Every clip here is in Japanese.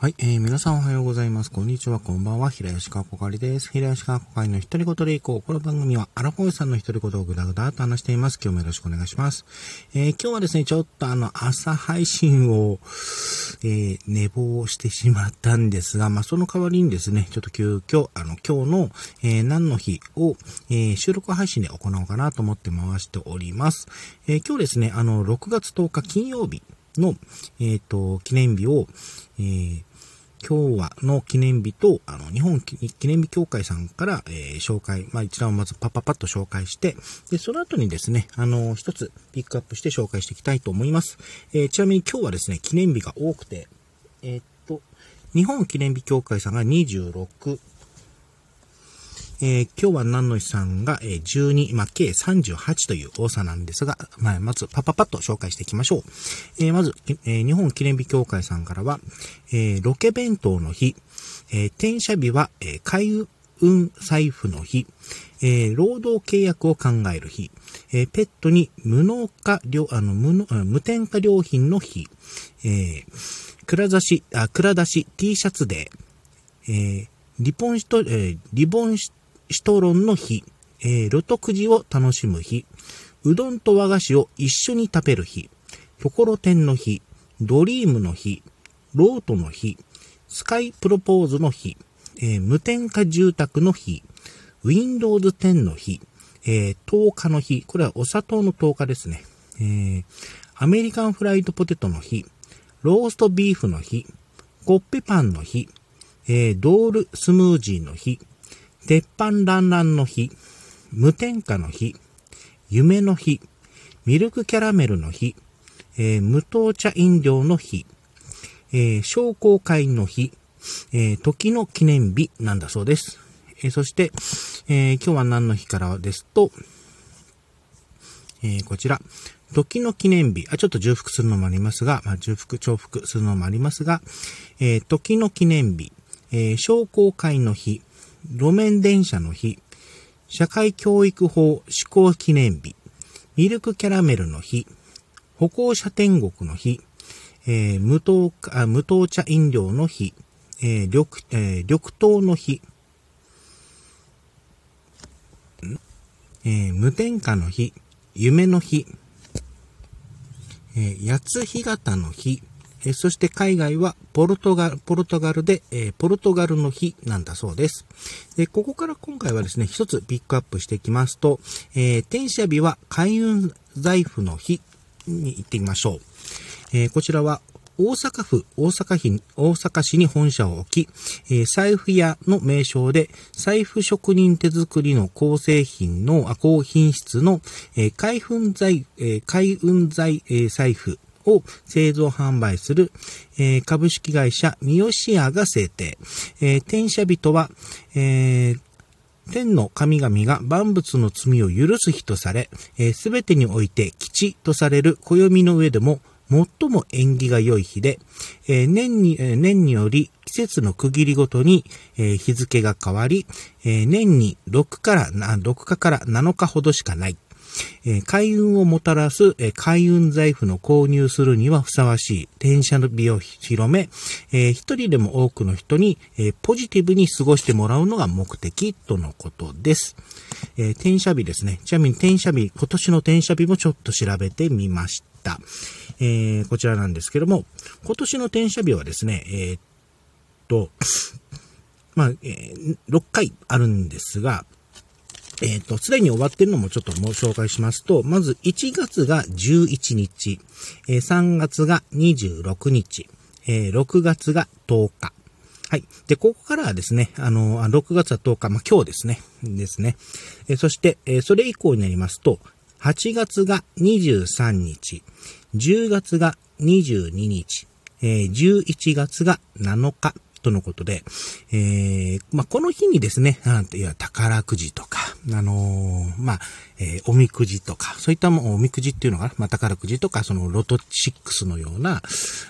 はい、えー、皆さんおはようございます。こんにちは、こんばんは。平吉川こかりです。平吉川こかりの一人言でいこう。この番組は、アラフォーさんの一人言をぐだぐだと話しています。今日もよろしくお願いします。えー、今日はですね、ちょっとあの、朝配信を、えー、寝坊してしまったんですが、まあ、その代わりにですね、ちょっと急遽、あの、今日の、えー、何の日を、え、収録配信で行おうかなと思って回しております。え、今日ですね、あの、6月10日金曜日の、えっ、と、記念日を、えー、今日はの記念日と、あの、日本記念日協会さんから、えー、紹介、まあ、一覧をまずパッパパッと紹介して、で、その後にですね、あの、一つピックアップして紹介していきたいと思います。えー、ちなみに今日はですね、記念日が多くて、えー、っと、日本記念日協会さんが26、えー、今日は何の日さんが、えー、12、まあ、計38という多さなんですが、まあ、まずパパパッと紹介していきましょう。えー、まず、え日本記念日協会さんからは、えロケ弁当の日、え転写日は、え開運財布の日、え労働契約を考える日、えペットに無農家料、あの、無無添加良品の日、えー、蔵出し、あ、蔵出し T シャツデー、え、リボンシト、え、リボンシシトロンの日、えー、ロトくじを楽しむ日、うどんと和菓子を一緒に食べる日、ところてんの日、ドリームの日、ロートの日、スカイプロポーズの日、えー、無添加住宅の日、Windows 10の日、えー、10日の日、これはお砂糖の10日ですね。えー、アメリカンフライドポテトの日、ローストビーフの日、コッペパンの日、えー、ドールスムージーの日、鉄板ランランの日、無添加の日、夢の日、ミルクキャラメルの日、えー、無糖茶飲料の日、えー、商工会の日、えー、時の記念日なんだそうです。え、そして、え、今日は何の日からですと、え、こちら、時の記念日、あ、ちょっと重複するのもありますが、まあ、重複、重複するのもありますが、え、時の記念日、え、商工会の日、路面電車の日、社会教育法施行記念日、ミルクキャラメルの日、歩行者天国の日、えー、無糖あ無糖茶飲料の日、えー、緑、えー、緑糖の日、えー、無添加の日、夢の日、えー、八つ日型の日、えそして海外はポルトガル、ポルトガルで、えポルトガルの日なんだそうです。で、ここから今回はですね、一つピックアップしていきますと、えー、転写日は開運財布の日に行ってみましょう。え、こちらは大阪府大阪市大阪市に本社を置き、えー、財布屋の名称で、財布職人手作りの高製品の、あ高品質の、えー、開運財、えー、開運財、え、財布を製造販売する、えー、株式会社三好屋が制定。えー、転写人は、えー天の神々が万物の罪を許す日とされ、す、べ、てにおいて吉とされる暦の上でも最も縁起が良い日で、えー、年に、えー、年により季節の区切りごとに、えー、日付が変わり、え年に6から、6日から7日ほどしかない。え開運をもたらす、え開運財布の購入するにはふさわしい転写の美を広め、え一人でも多くの人に、えポジティブに過ごしてもらうのが目的とのことです。え転写日ですね。ちなみに転写日、今年の転写日もちょっと調べてみました。えー、こちらなんですけども、今年の転写日はですね、えー、っと、まあ、えー、6回あるんですが、えっ、ー、と、すでに終わってるのもちょっともう紹介しますと、まず1月が11日、えー、3月が26日、えー、6月が10日。はい。で、ここからはですね、あの、6月は10日、まあ、今日ですね、ですね。えー、そして、えー、それ以降になりますと、8月が23日、10月が22日、えー、11月が7日、とのことで、えー、まあ、この日にですね、なんて、いや、宝くじとか、あのー、まあ、えー、おみくじとか、そういったも、おみくじっていうのが、まあ、宝くじとか、そのロト6のような、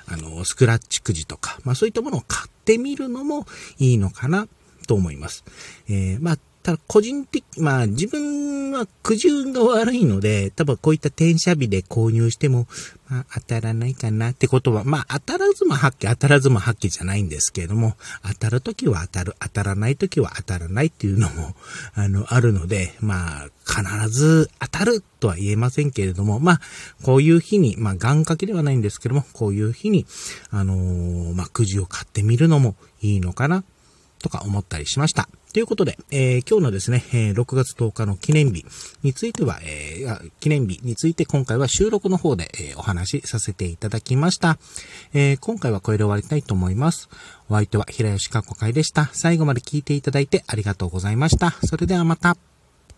あの、スクラッチくじとか、まあ、そういったものを買ってみるのもいいのかなと思います。え、まあ、ただ個人的、まあ自分は苦渋が悪いので、多分こういった転写日で購入しても、まあ当たらないかなってことは、まあ当たらずも発揮、当たらずも発揮じゃないんですけれども、当たるときは当たる、当たらないときは当たらないっていうのも、あの、あるので、まあ必ず当たるとは言えませんけれども、まあこういう日に、まあ願掛けではないんですけども、こういう日に、あのー、まあくじを買ってみるのもいいのかな、とか思ったりしました。ということで、えー、今日のですね、えー、6月10日の記念日については、えー、記念日について今回は収録の方で、え、お話しさせていただきました。え、今回はこれで終わりたいと思います。お相手は平吉かっこ会でした。最後まで聞いていただいてありがとうございました。それではまた。